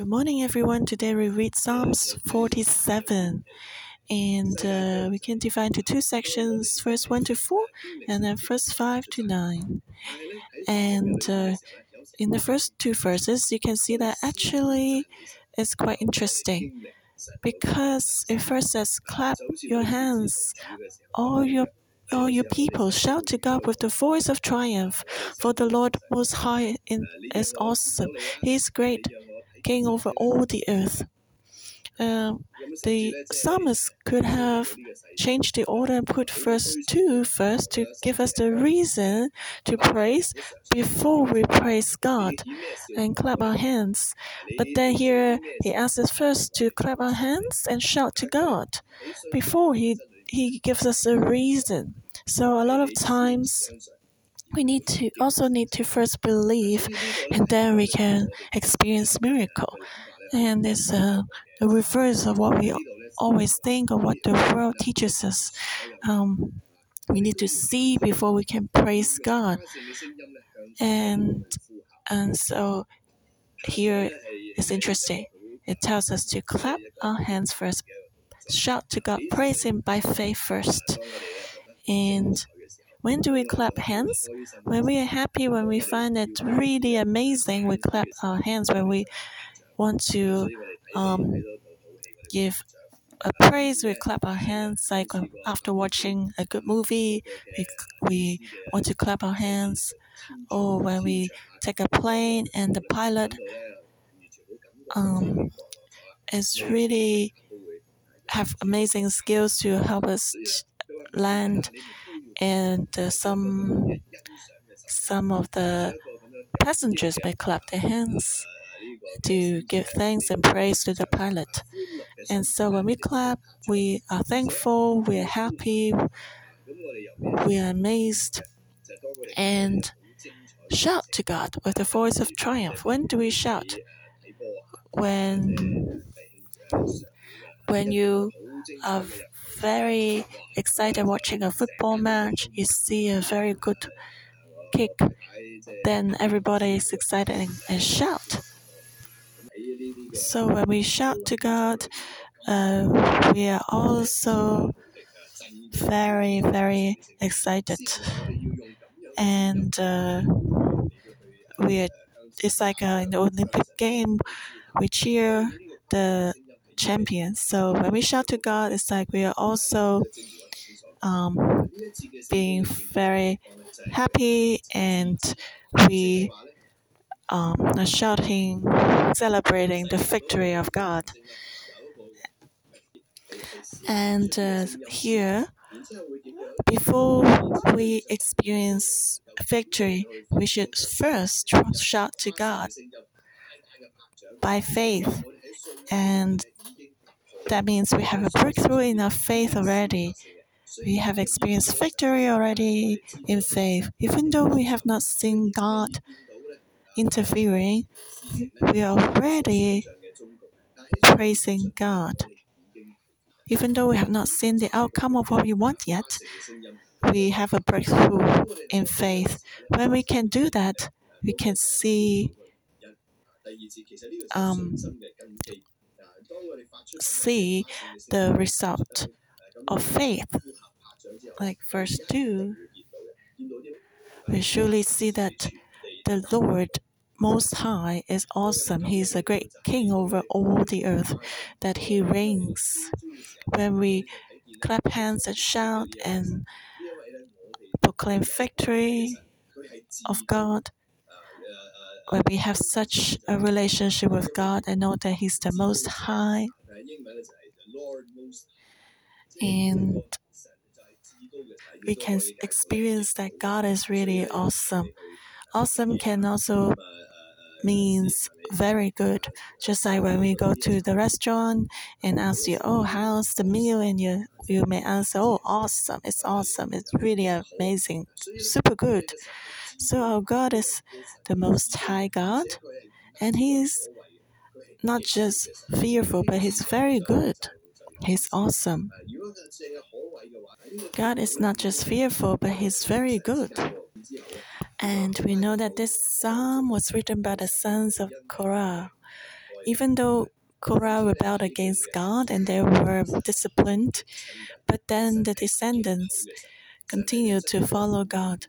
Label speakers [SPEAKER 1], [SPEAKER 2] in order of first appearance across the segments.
[SPEAKER 1] Good morning, everyone. Today we read Psalms 47, and uh, we can divide into two sections: first one to four, and then first five to nine. And uh, in the first two verses, you can see that actually it's quite interesting because it first says, "Clap your hands, all your all you people, shout to God with the voice of triumph, for the Lord Most High is awesome. He is great, King over all the earth. Uh, the psalmist could have changed the order and put verse 2 first to give us the reason to praise before we praise God and clap our hands. But then here he asks us first to clap our hands and shout to God before he, he gives us a reason. So a lot of times we need to also need to first believe and then we can experience miracle. And it's a, a reverse of what we always think or what the world teaches us. Um, we need to see before we can praise God. And and so here is interesting. It tells us to clap our hands first, shout to God, praise Him by faith first. And when do we clap hands? When we are happy, when we find it really amazing, we clap our hands. When we want to um, give a praise, we clap our hands. Like after watching a good movie, we, we want to clap our hands. Or when we take a plane and the pilot um, is really have amazing skills to help us land and uh, some some of the passengers may clap their hands to give thanks and praise to the pilot. And so when we clap, we are thankful, we are happy, we are amazed, and shout to God with a voice of triumph. When do we shout? When when you are very excited watching a football match, you see a very good kick, then everybody is excited and, and shout. So when we shout to God, uh, we are also very, very excited. And uh, we are, it's like uh, in the Olympic game, we cheer the champions. So when we shout to God, it's like we are also um, being very happy and we um, are shouting, celebrating the victory of God. And uh, here, before we experience victory, we should first shout to God by faith. And that means we have a breakthrough in our faith already. We have experienced victory already in faith. Even though we have not seen God interfering, we are already praising God. Even though we have not seen the outcome of what we want yet, we have a breakthrough in faith. When we can do that, we can see um, see the result of faith. Like verse 2, we surely see that the Lord Most High is awesome. He is a great king over all the earth, that he reigns. When we clap hands and shout and proclaim victory of God, when we have such a relationship with God and know that He's the Most High, and we can experience that God is really awesome. Awesome can also means very good. Just like when we go to the restaurant and ask you, "Oh, how's the meal?" and you you may answer, "Oh, awesome! It's awesome! It's really amazing, super good." So our God is the Most High God, and He's not just fearful, but He's very good. He's awesome. God is not just fearful, but He's very good. And we know that this psalm was written by the sons of Korah. even though Korah rebelled against God and they were disciplined, but then the descendants continued to follow God.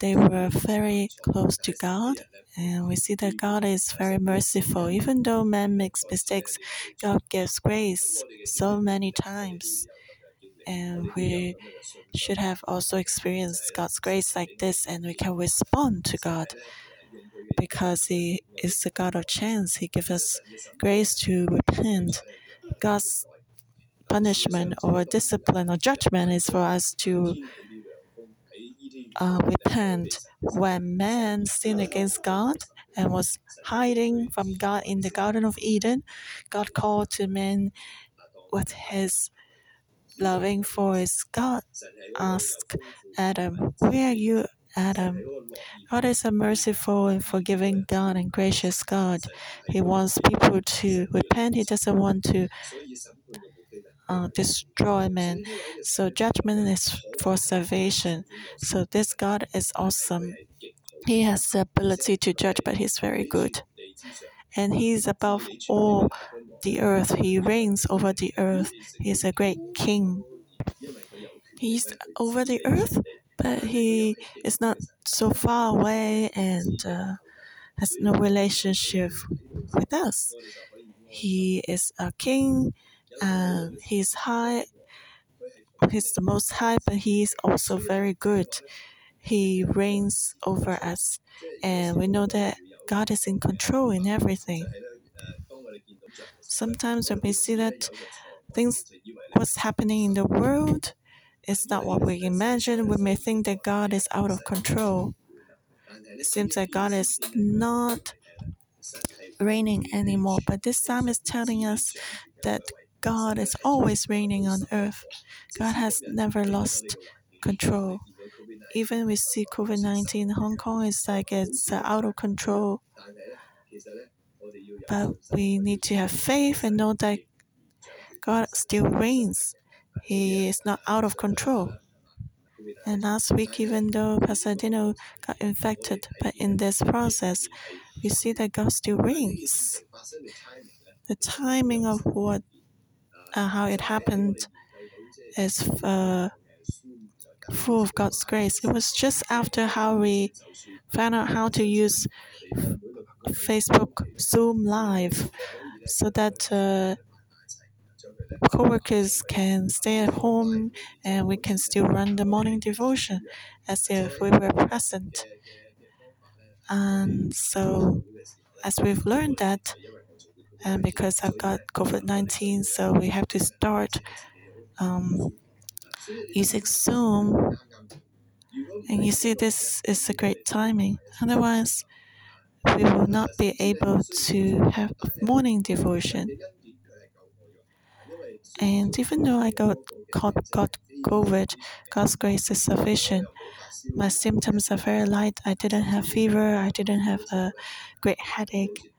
[SPEAKER 1] They were very close to God, and we see that God is very merciful. Even though man makes mistakes, God gives grace so many times. And we should have also experienced God's grace like this, and we can respond to God because He is the God of chance. He gives us grace to repent. God's punishment or discipline or judgment is for us to uh, repent. When man sinned against God and was hiding from God in the Garden of Eden, God called to man with his loving voice. God asked Adam, Where are you, Adam? God is a merciful and forgiving God and gracious God. He wants people to repent. He doesn't want to uh, destroy man. So judgment is for salvation. So this God is awesome. He has the ability to judge, but he's very good. And he's above all the earth. He reigns over the earth. He's a great king. He's over the earth, but he is not so far away and uh, has no relationship with us. He is a king, and he's high. He's the most high, but he is also very good. He reigns over us, and we know that God is in control in everything. Sometimes when we see that things, what's happening in the world, is not what we imagine, we may think that God is out of control. It seems that God is not reigning anymore, but this psalm is telling us that God is always reigning on earth. God has never lost control. Even we see COVID 19 Hong Kong is like it's uh, out of control. But we need to have faith and know that God still reigns. He is not out of control. And last week, even though Pasadena got infected, but in this process, we see that God still reigns. The timing of what, how it happened, is uh, full of God's grace. It was just after how we found out how to use Facebook Zoom Live, so that uh, co-workers can stay at home and we can still run the morning devotion as if we were present. And so, as we've learned that, and because I've got COVID 19, so we have to start um, using Zoom. And you see, this is a great timing. Otherwise, we will not be able to have morning devotion. And even though I got, got, got COVID, God's grace is sufficient. My symptoms are very light. I didn't have fever. I didn't have a great headache.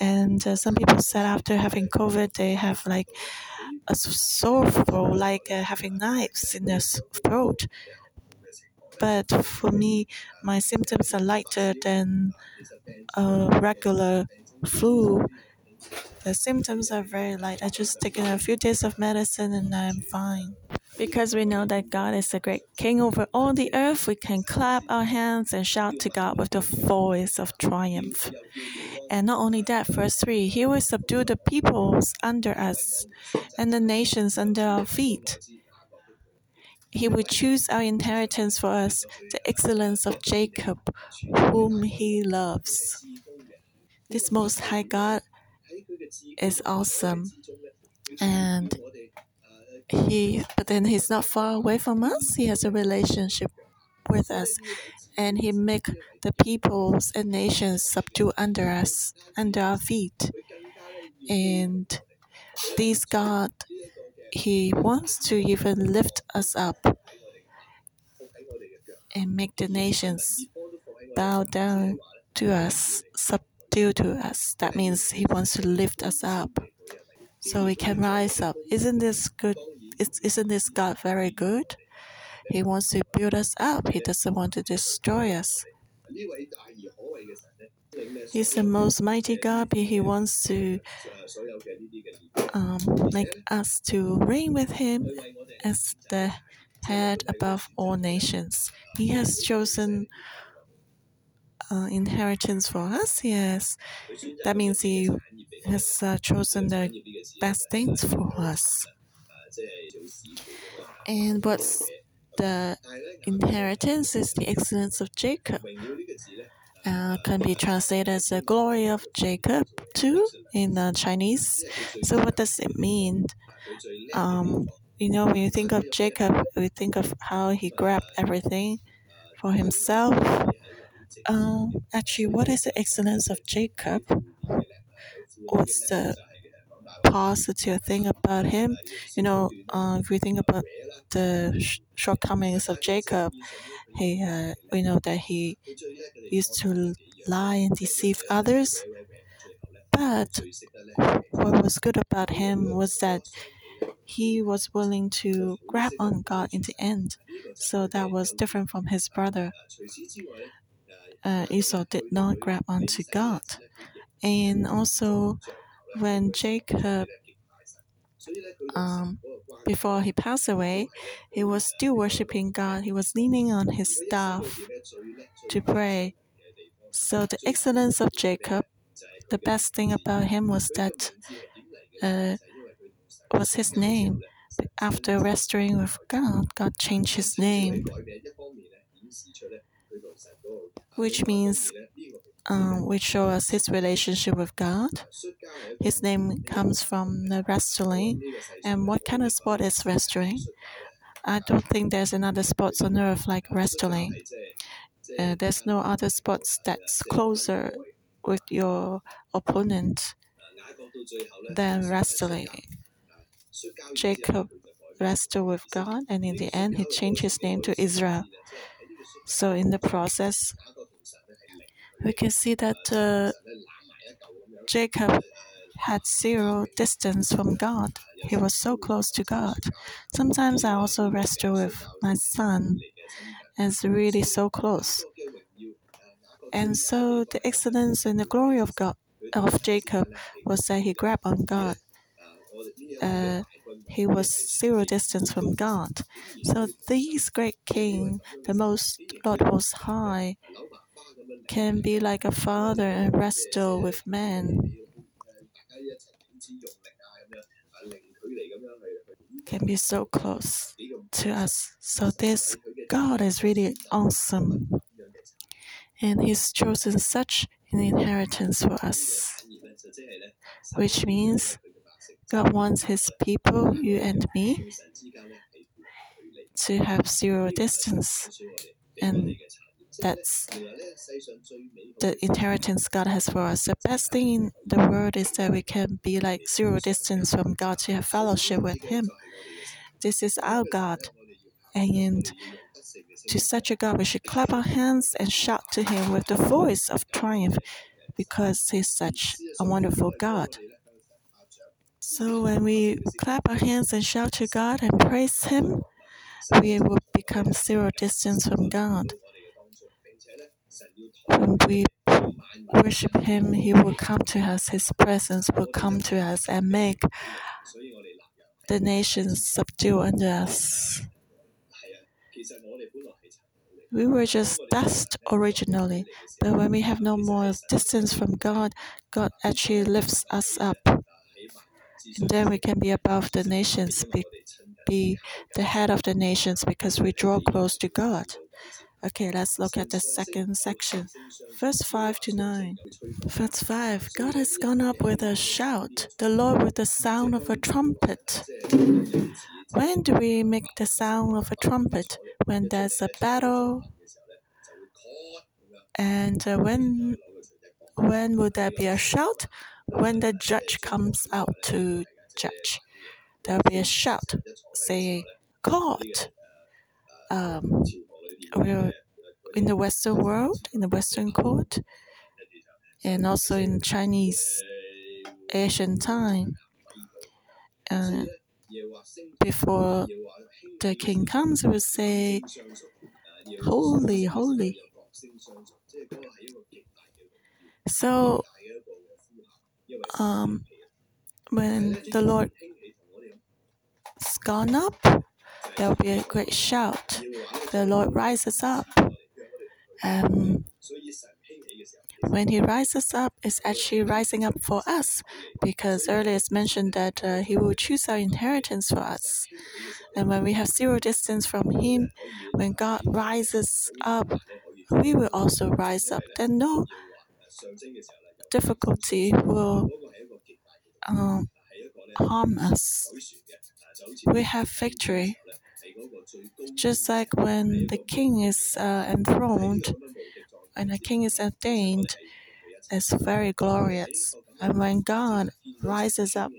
[SPEAKER 1] And uh, some people said after having COVID, they have like a sore throat, like uh, having knives in their throat. But for me, my symptoms are lighter than a regular flu. The symptoms are very light. I just taken a few days of medicine and I'm fine. Because we know that God is a great king over all the earth, we can clap our hands and shout to God with the voice of triumph. And not only that, verse 3 He will subdue the peoples under us and the nations under our feet. He will choose our inheritance for us, the excellence of Jacob, whom he loves. This Most High God is awesome. And he, but then he's not far away from us. He has a relationship with us, and he make the peoples and nations subdue under us, under our feet. And this God he wants to even lift us up and make the nations bow down to us, subdue to us. That means He wants to lift us up so we can rise up. Isn't this good? Isn't this God very good? He wants to build us up, He doesn't want to destroy us. He's the most mighty God. He wants to um, make us to reign with Him as the head above all nations. He has chosen uh, inheritance for us. Yes, that means He has uh, chosen the best things for us. And what's the inheritance is the excellence of Jacob. Uh, can be translated as the glory of Jacob too in uh, Chinese. So what does it mean? Um, you know, when you think of Jacob, we think of how he grabbed everything for himself. Um, actually, what is the excellence of Jacob? What's the positive thing about him? You know, uh, if we think about the sh- shortcomings of Jacob, he, uh, we know that he used to lie and deceive others. But what was good about him was that he was willing to grab on God in the end. So that was different from his brother. Uh, Esau did not grab onto God. And also, when Jacob, um, before he passed away, he was still worshiping God. He was leaning on his staff to pray. So, the excellence of Jacob, the best thing about him was that uh, was his name. After restoring with God, God changed his name, which means um, which show us his relationship with God. His name comes from the wrestling. And what kind of sport is wrestling? I don't think there's another sport on earth like wrestling. Uh, there's no other sports that's closer with your opponent than wrestling. Jacob wrestled with God, and in the end, he changed his name to Israel. So, in the process, we can see that uh, Jacob had zero distance from God. He was so close to God. Sometimes I also wrestle with my son, and it's really so close. And so the excellence and the glory of God of Jacob was that he grabbed on God. Uh, he was zero distance from God. So these great king, the most Lord was High, can be like a father and wrestle with men. Can be so close to us. So this God is really awesome. And He's chosen such an inheritance for us. Which means God wants His people, you and me, to have zero distance. And that's the inheritance God has for us. The best thing in the world is that we can be like zero distance from God to have fellowship with Him. This is our God. And to such a God, we should clap our hands and shout to Him with the voice of triumph because He's such a wonderful God. So when we clap our hands and shout to God and praise Him, we will become zero distance from God. When we worship Him, He will come to us, His presence will come to us and make the nations subdue under us. We were just dust originally, but when we have no more distance from God, God actually lifts us up. And then we can be above the nations, be, be the head of the nations because we draw close to God. Okay, let's look at the second section. Verse 5 to 9. Verse 5 God has gone up with a shout, the Lord with the sound of a trumpet. When do we make the sound of a trumpet? When there's a battle? And uh, when when would there be a shout? When the judge comes out to judge. There'll be a shout saying, Court. Um, we're in the Western world, in the Western court, and also in Chinese Asian time. Uh, before the king comes, we say, Holy, holy. So, um, when the Lord is gone up, there will be a great shout. The Lord rises up. Um, when He rises up, it's actually rising up for us, because earlier it's mentioned that uh, He will choose our inheritance for us. And when we have zero distance from Him, when God rises up, we will also rise up. Then no difficulty will um, harm us. We have victory. Just like when the king is uh, enthroned, when the king is ordained, it's very glorious. And when God rises up,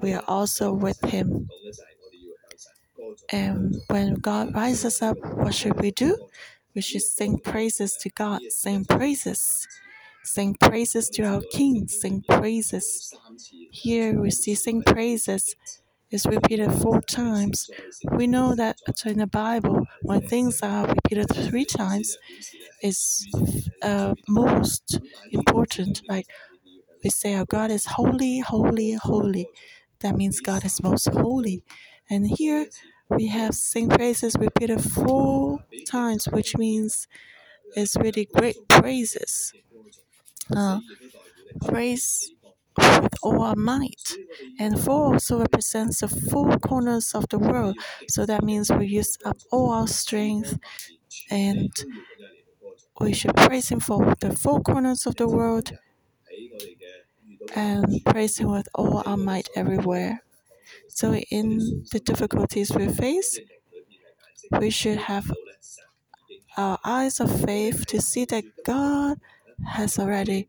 [SPEAKER 1] we are also with him. And when God rises up, what should we do? We should sing praises to God, sing praises. Sing praises to our King, sing praises. Here we see sing praises is repeated four times. We know that in the Bible, when things are repeated three times, is uh, most important. Like we say, our God is holy, holy, holy. That means God is most holy. And here we have sing praises repeated four times, which means it's really great praises. Uh, praise with all our might. And four also represents the four corners of the world. So that means we use up all our strength and we should praise Him for the four corners of the world and praise Him with all our might everywhere. So, in the difficulties we face, we should have our eyes of faith to see that God has already,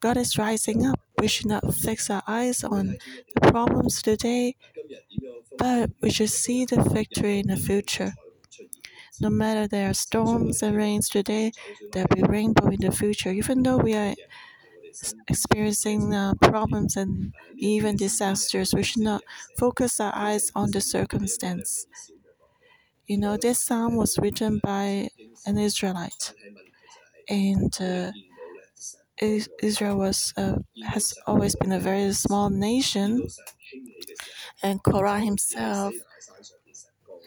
[SPEAKER 1] God is rising up. We should not fix our eyes on the problems today, but we should see the victory in the future. No matter there are storms and rains today, there'll be rainbow in the future. Even though we are experiencing uh, problems and even disasters, we should not focus our eyes on the circumstance. You know, this psalm was written by an Israelite, and uh, Israel was uh, has always been a very small nation, and Korah himself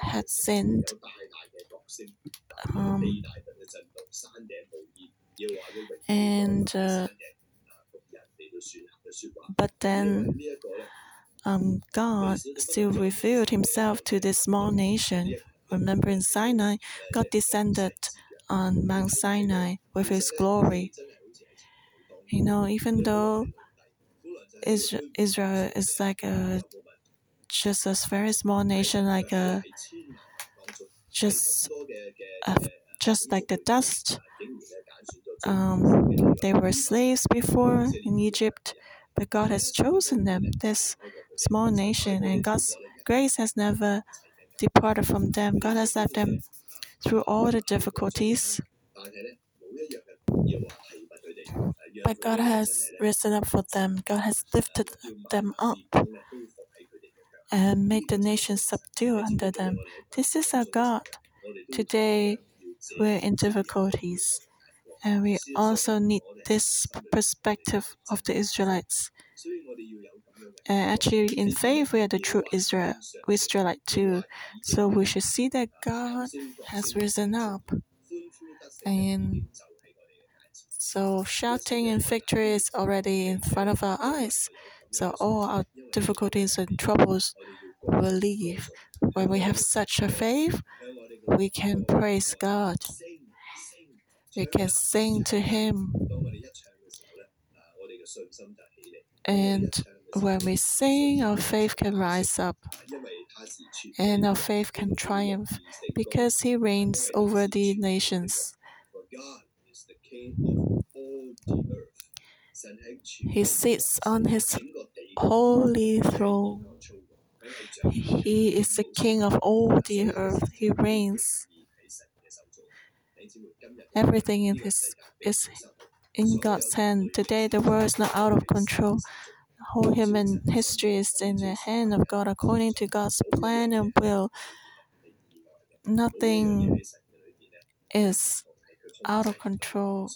[SPEAKER 1] had sinned. Um, and uh, but then um, God still revealed Himself to this small nation. Remember in Sinai, God descended on Mount Sinai with His glory. You know, even though Israel is like a just a very small nation, like a just just like the dust. Um, they were slaves before in Egypt, but God has chosen them, this small nation, and God's grace has never departed from them. God has led them through all the difficulties. But God has risen up for them. God has lifted them up and made the nations subdue under them. This is our God. Today, we're in difficulties, and we also need this perspective of the Israelites. And actually, in faith, we are the true Israel, Israelite too. So we should see that God has risen up. And so shouting and victory is already in front of our eyes. So all our difficulties and troubles will leave. When we have such a faith, we can praise God. We can sing to Him. And when we sing, our faith can rise up. And our faith can triumph because He reigns over the nations. He sits on His holy throne. He is the King of all the earth. He reigns. Everything in His is in God's hand. Today, the world is not out of control. Whole human history is in the hand of God according to God's plan and will. Nothing is out of control.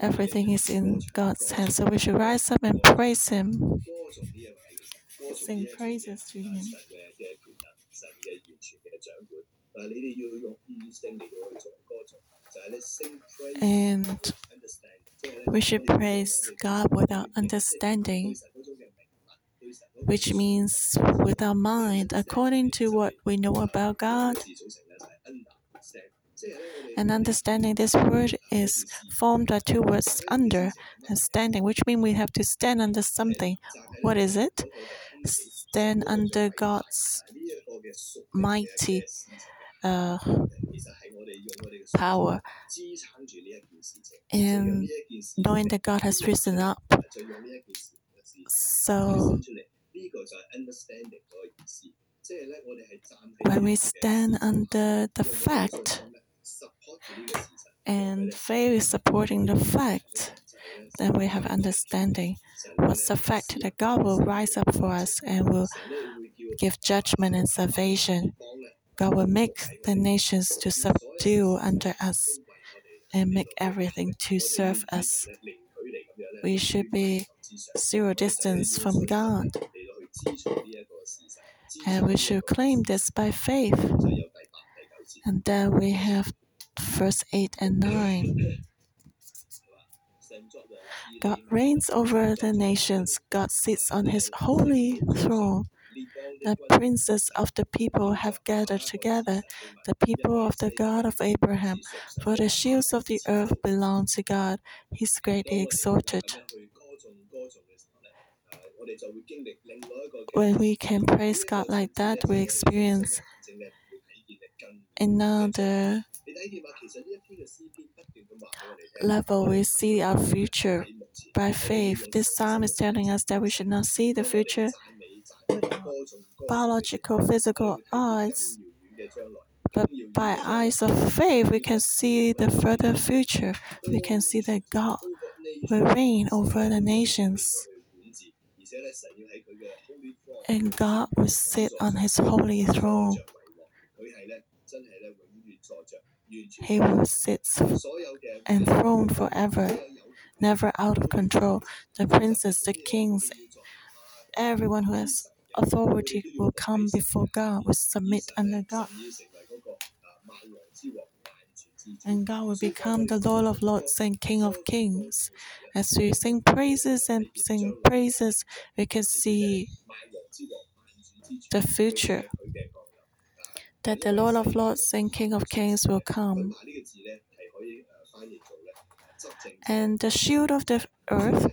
[SPEAKER 1] Everything is in God's hands, so we should rise up and praise Him, sing praises to Him. And we should praise God without understanding, which means with our mind, according to what we know about God. And understanding this word is formed by two words under and standing, which means we have to stand under something. What is it? Stand under God's mighty uh, power. And knowing that God has risen up. So when we stand under the fact, and faith is supporting the fact, then we have understanding. What's the fact that God will rise up for us and will give judgment and salvation? God will make the nations to subdue under us and make everything to serve us. We should be zero distance from God. And we should claim this by faith. And then we have verse 8 and 9. God reigns over the nations. God sits on his holy throne. The princes of the people have gathered together, the people of the God of Abraham. For the shields of the earth belong to God. He's greatly exalted. When we can praise God like that, we experience another level. We see our future by faith. This psalm is telling us that we should not see the future biological, physical eyes, but by eyes of faith, we can see the further future. We can see that God will reign over the nations. And God will sit on his holy throne. He will sit enthroned forever, never out of control. The princes, the kings, everyone who has authority will come before God, will submit under God. And God will become the Lord of Lords and King of Kings. As we sing praises and sing praises, we can see the future that the Lord of Lords and King of Kings will come. And the shield of the earth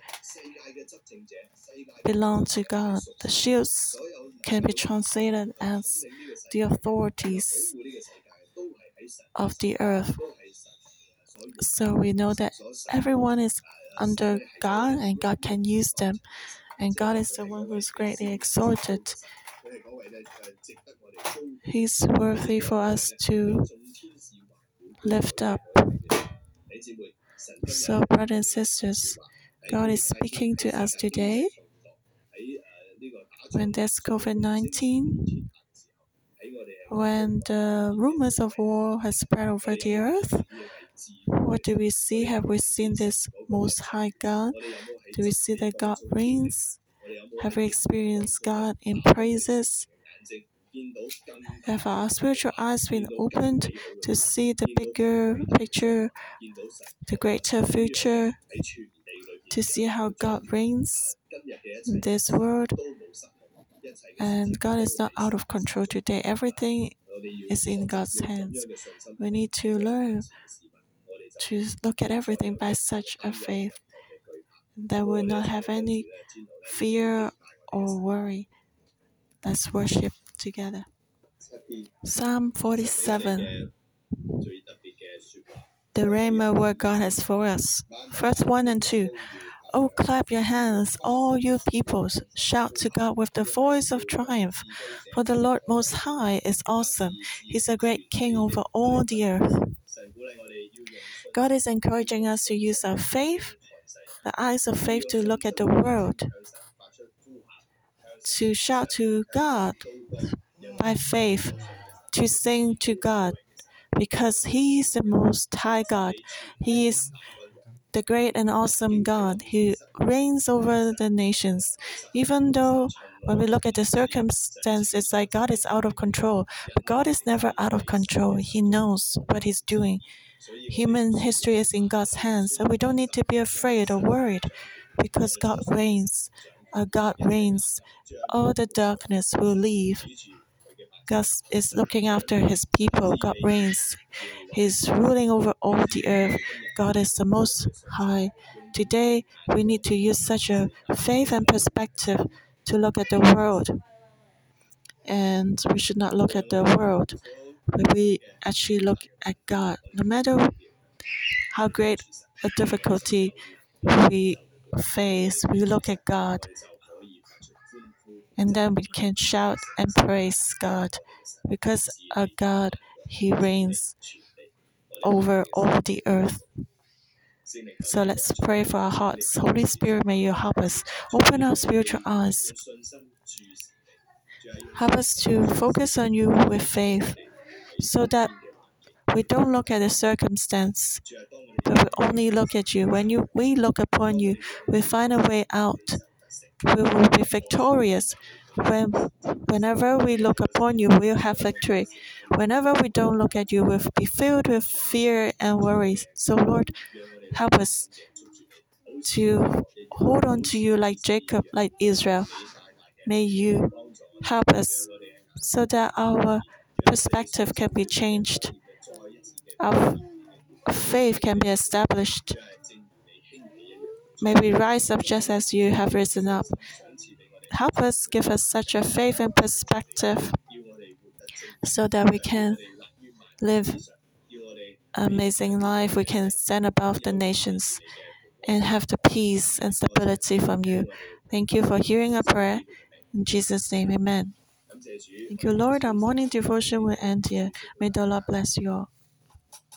[SPEAKER 1] belong to God. The shields can be translated as the authorities of the earth. So we know that everyone is under God and God can use them. And God is the one who is greatly exalted. He's worthy for us to lift up. So, brothers and sisters, God is speaking to us today. When there's COVID 19, when the rumors of war has spread over the earth, what do we see? Have we seen this Most High God? Do we see that God reigns? Have we experienced God in praises? Have our spiritual eyes been opened to see the bigger picture, the greater future, to see how God reigns in this world? And God is not out of control today. Everything is in God's hands. We need to learn to look at everything by such a faith that we will not have any fear or worry. Let's worship together. Psalm 47. The Rhema word God has for us. Verse 1 and 2. Oh, clap your hands, all you peoples. Shout to God with the voice of triumph. For the Lord Most High is awesome. He's a great king over all the earth. God is encouraging us to use our faith, the eyes of faith, to look at the world, to shout to God by faith, to sing to God because He is the most high God. He is the great and awesome God who reigns over the nations. Even though when we look at the circumstance, it's like God is out of control. But God is never out of control. He knows what He's doing. Human history is in God's hands, so we don't need to be afraid or worried because God reigns. God reigns. All the darkness will leave. God is looking after his people. God reigns. He's ruling over all the earth. God is the most high. Today, we need to use such a faith and perspective to look at the world. And we should not look at the world, but we actually look at God. No matter how great a difficulty we face, we look at God. And then we can shout and praise God because our God, He reigns over all the earth. So let's pray for our hearts. Holy Spirit, may you help us open our spiritual eyes. Help us to focus on you with faith so that we don't look at the circumstance, but we only look at you. When you, we look upon you, we find a way out. We will be victorious. When, whenever we look upon you, we'll have victory. Whenever we don't look at you, we'll be filled with fear and worries. So, Lord, help us to hold on to you like Jacob, like Israel. May you help us so that our perspective can be changed, our faith can be established. May we rise up just as you have risen up. Help us, give us such a faith and perspective so that we can live amazing life. We can stand above the nations and have the peace and stability from you. Thank you for hearing our prayer. In Jesus' name, amen. Thank you, Lord. Our morning devotion will end here. May the Lord bless you all.